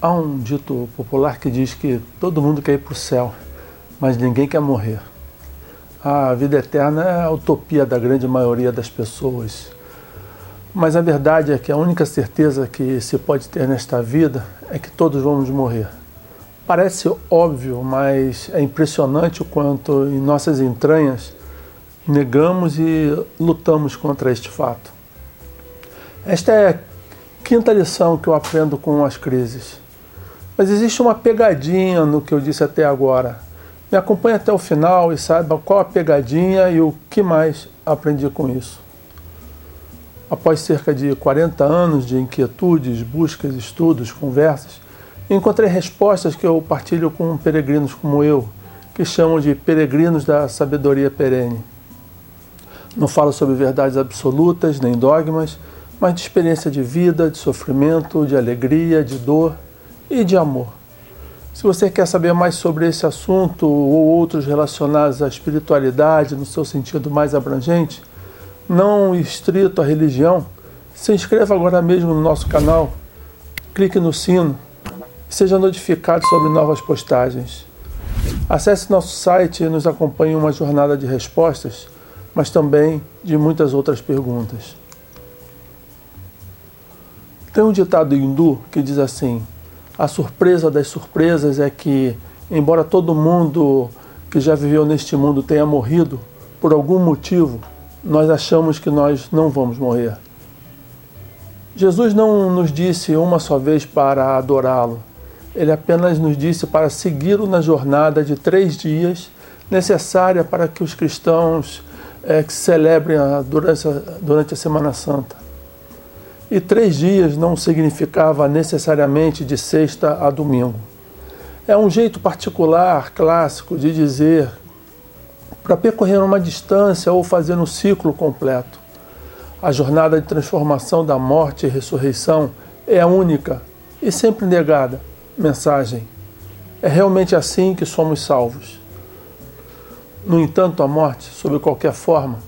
Há um dito popular que diz que todo mundo quer ir para o céu, mas ninguém quer morrer. A vida eterna é a utopia da grande maioria das pessoas. Mas a verdade é que a única certeza que se pode ter nesta vida é que todos vamos morrer. Parece óbvio, mas é impressionante o quanto em nossas entranhas negamos e lutamos contra este fato. Esta é a quinta lição que eu aprendo com as crises. Mas existe uma pegadinha no que eu disse até agora. Me acompanhe até o final e saiba qual a pegadinha e o que mais aprendi com isso. Após cerca de 40 anos de inquietudes, buscas, estudos, conversas, encontrei respostas que eu partilho com peregrinos como eu, que chamam de peregrinos da sabedoria perene. Não falo sobre verdades absolutas nem dogmas, mas de experiência de vida, de sofrimento, de alegria, de dor e de amor. Se você quer saber mais sobre esse assunto ou outros relacionados à espiritualidade no seu sentido mais abrangente, não estrito à religião, se inscreva agora mesmo no nosso canal, clique no sino e seja notificado sobre novas postagens. Acesse nosso site e nos acompanhe uma jornada de respostas, mas também de muitas outras perguntas. Tem um ditado hindu que diz assim: a surpresa das surpresas é que, embora todo mundo que já viveu neste mundo tenha morrido, por algum motivo, nós achamos que nós não vamos morrer. Jesus não nos disse uma só vez para adorá-lo. Ele apenas nos disse para segui-lo na jornada de três dias necessária para que os cristãos é, que celebrem a, durante, a, durante a Semana Santa. E três dias não significava necessariamente de sexta a domingo. É um jeito particular, clássico, de dizer para percorrer uma distância ou fazer um ciclo completo. A jornada de transformação da morte e ressurreição é a única e sempre negada mensagem. É realmente assim que somos salvos. No entanto, a morte, sob qualquer forma,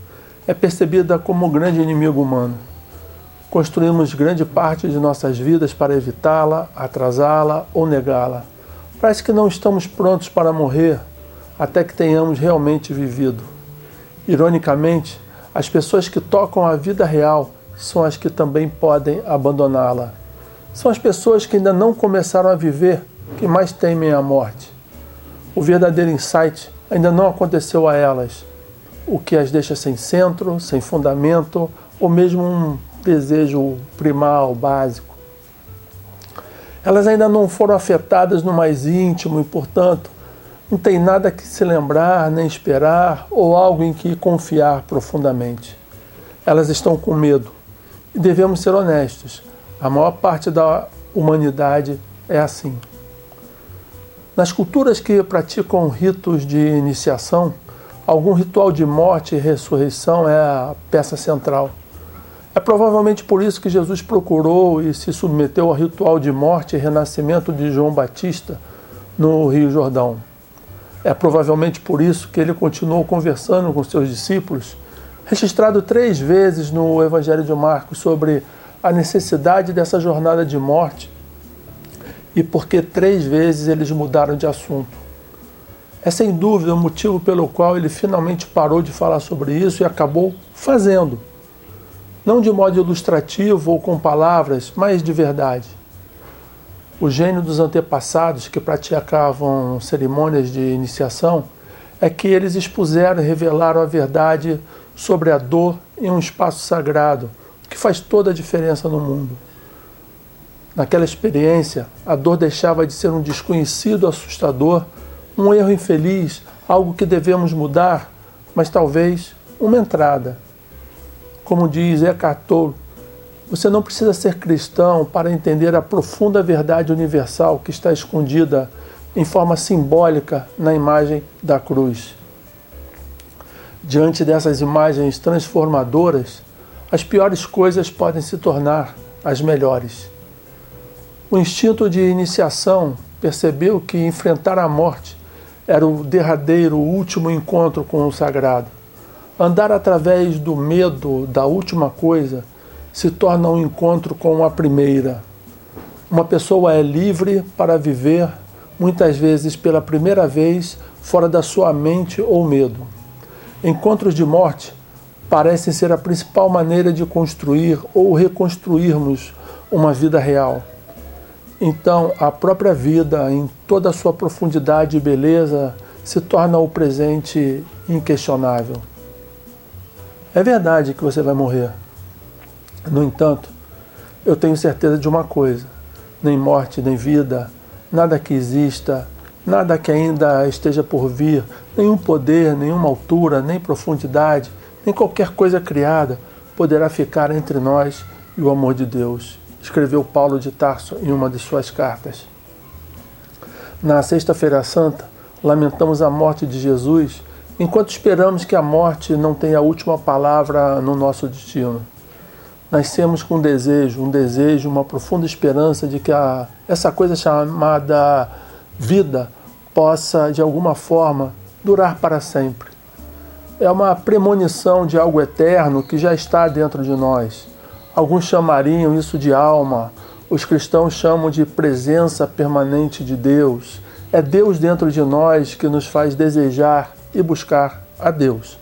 é percebida como o grande inimigo humano. Construímos grande parte de nossas vidas para evitá-la, atrasá-la ou negá-la. Parece que não estamos prontos para morrer até que tenhamos realmente vivido. Ironicamente, as pessoas que tocam a vida real são as que também podem abandoná-la. São as pessoas que ainda não começaram a viver que mais temem a morte. O verdadeiro insight ainda não aconteceu a elas, o que as deixa sem centro, sem fundamento ou mesmo um desejo primal, básico. Elas ainda não foram afetadas no mais íntimo e, portanto, não tem nada que se lembrar, nem esperar ou algo em que confiar profundamente. Elas estão com medo. E devemos ser honestos. A maior parte da humanidade é assim. Nas culturas que praticam ritos de iniciação, algum ritual de morte e ressurreição é a peça central. É provavelmente por isso que Jesus procurou e se submeteu ao ritual de morte e renascimento de João Batista no Rio Jordão. É provavelmente por isso que ele continuou conversando com seus discípulos, registrado três vezes no Evangelho de Marcos sobre a necessidade dessa jornada de morte e porque três vezes eles mudaram de assunto. É sem dúvida o motivo pelo qual ele finalmente parou de falar sobre isso e acabou fazendo não de modo ilustrativo ou com palavras, mas de verdade. O gênio dos antepassados que praticavam cerimônias de iniciação é que eles expuseram e revelaram a verdade sobre a dor em um espaço sagrado, que faz toda a diferença no mundo. Naquela experiência, a dor deixava de ser um desconhecido assustador, um erro infeliz, algo que devemos mudar, mas talvez uma entrada como diz Eckhart Tolle, você não precisa ser cristão para entender a profunda verdade universal que está escondida em forma simbólica na imagem da cruz. Diante dessas imagens transformadoras, as piores coisas podem se tornar as melhores. O instinto de iniciação percebeu que enfrentar a morte era o derradeiro, último encontro com o sagrado. Andar através do medo da última coisa se torna um encontro com a primeira. Uma pessoa é livre para viver, muitas vezes pela primeira vez, fora da sua mente ou medo. Encontros de morte parecem ser a principal maneira de construir ou reconstruirmos uma vida real. Então, a própria vida, em toda a sua profundidade e beleza, se torna o presente inquestionável. É verdade que você vai morrer. No entanto, eu tenho certeza de uma coisa: nem morte, nem vida, nada que exista, nada que ainda esteja por vir, nenhum poder, nenhuma altura, nem profundidade, nem qualquer coisa criada poderá ficar entre nós e o amor de Deus, escreveu Paulo de Tarso em uma de suas cartas. Na Sexta-feira Santa, lamentamos a morte de Jesus enquanto esperamos que a morte não tenha a última palavra no nosso destino. Nascemos com um desejo, um desejo, uma profunda esperança de que a, essa coisa chamada vida possa, de alguma forma, durar para sempre. É uma premonição de algo eterno que já está dentro de nós. Alguns chamariam isso de alma, os cristãos chamam de presença permanente de Deus. É Deus dentro de nós que nos faz desejar e buscar a Deus.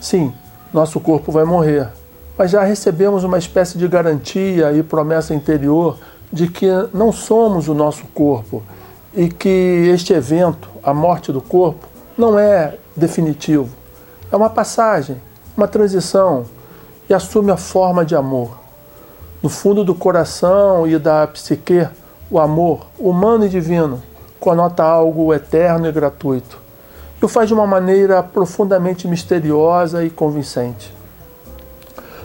Sim, nosso corpo vai morrer, mas já recebemos uma espécie de garantia e promessa interior de que não somos o nosso corpo e que este evento, a morte do corpo, não é definitivo. É uma passagem, uma transição e assume a forma de amor. No fundo do coração e da psique, o amor, humano e divino, conota algo eterno e gratuito. E o faz de uma maneira profundamente misteriosa e convincente.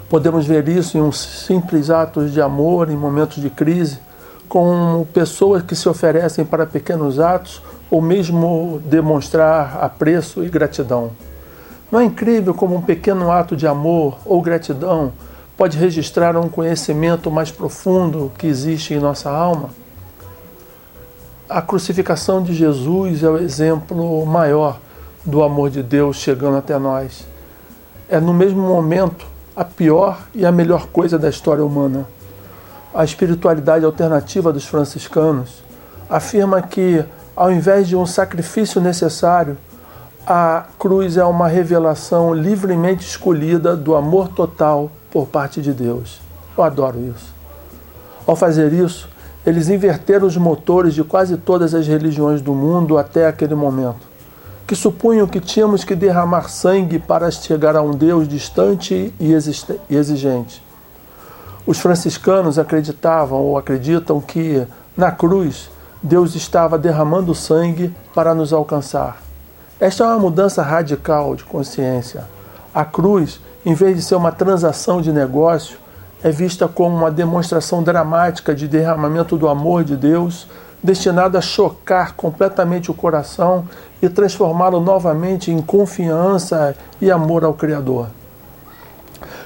Podemos ver isso em uns simples atos de amor em momentos de crise, com pessoas que se oferecem para pequenos atos ou mesmo demonstrar apreço e gratidão. Não é incrível como um pequeno ato de amor ou gratidão pode registrar um conhecimento mais profundo que existe em nossa alma? A crucificação de Jesus é o exemplo maior do amor de Deus chegando até nós. É no mesmo momento a pior e a melhor coisa da história humana. A espiritualidade alternativa dos franciscanos afirma que, ao invés de um sacrifício necessário, a cruz é uma revelação livremente escolhida do amor total por parte de Deus. Eu adoro isso. Ao fazer isso, eles inverteram os motores de quase todas as religiões do mundo até aquele momento, que supunham que tínhamos que derramar sangue para chegar a um Deus distante e exigente. Os franciscanos acreditavam ou acreditam que, na cruz, Deus estava derramando sangue para nos alcançar. Esta é uma mudança radical de consciência. A cruz, em vez de ser uma transação de negócio, é vista como uma demonstração dramática de derramamento do amor de Deus, destinado a chocar completamente o coração e transformá-lo novamente em confiança e amor ao Criador.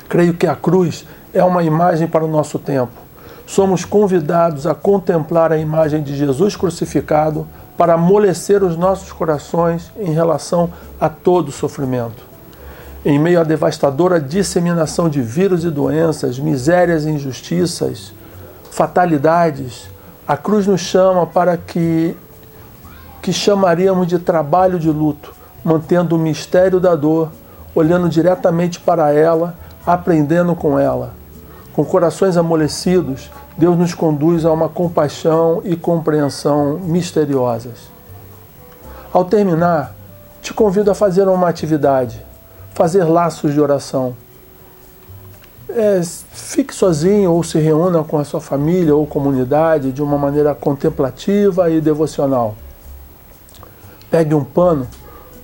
Creio que a cruz é uma imagem para o nosso tempo. Somos convidados a contemplar a imagem de Jesus crucificado para amolecer os nossos corações em relação a todo sofrimento. Em meio à devastadora disseminação de vírus e doenças, misérias e injustiças, fatalidades, a cruz nos chama para que que chamaríamos de trabalho de luto, mantendo o mistério da dor, olhando diretamente para ela, aprendendo com ela. Com corações amolecidos, Deus nos conduz a uma compaixão e compreensão misteriosas. Ao terminar, te convido a fazer uma atividade, fazer laços de oração. É, fique sozinho ou se reúna com a sua família ou comunidade de uma maneira contemplativa e devocional. Pegue um pano,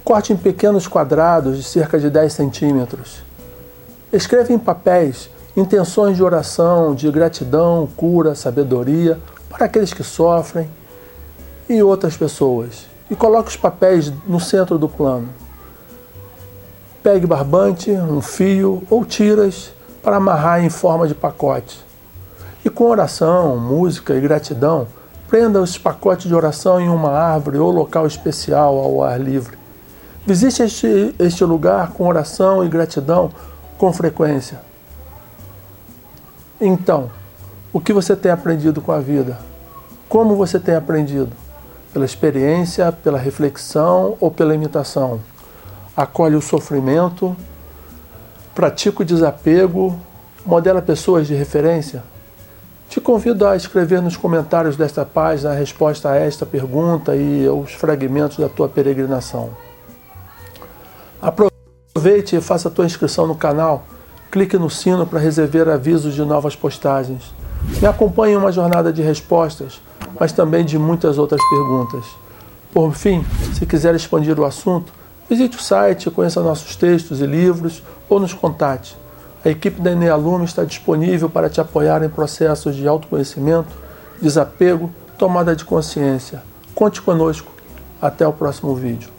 corte em pequenos quadrados de cerca de 10 centímetros. Escreva em papéis intenções de oração, de gratidão, cura, sabedoria para aqueles que sofrem e outras pessoas. E coloque os papéis no centro do plano. Pegue barbante, um fio ou tiras para amarrar em forma de pacote. E com oração, música e gratidão, prenda os pacotes de oração em uma árvore ou local especial ao ar livre. Visite este, este lugar com oração e gratidão com frequência. Então, O que você tem aprendido com a vida? Como você tem aprendido? Pela experiência, pela reflexão ou pela imitação? Acolhe o sofrimento, pratica o desapego, modela pessoas de referência? Te convido a escrever nos comentários desta página a resposta a esta pergunta e os fragmentos da tua peregrinação. Aproveite e faça a tua inscrição no canal. Clique no sino para receber avisos de novas postagens. Me acompanhe em uma jornada de respostas, mas também de muitas outras perguntas. Por fim, se quiser expandir o assunto, visite o site, conheça nossos textos e livros ou nos contate. A equipe da Enem Aluno está disponível para te apoiar em processos de autoconhecimento, desapego, tomada de consciência. Conte conosco. Até o próximo vídeo.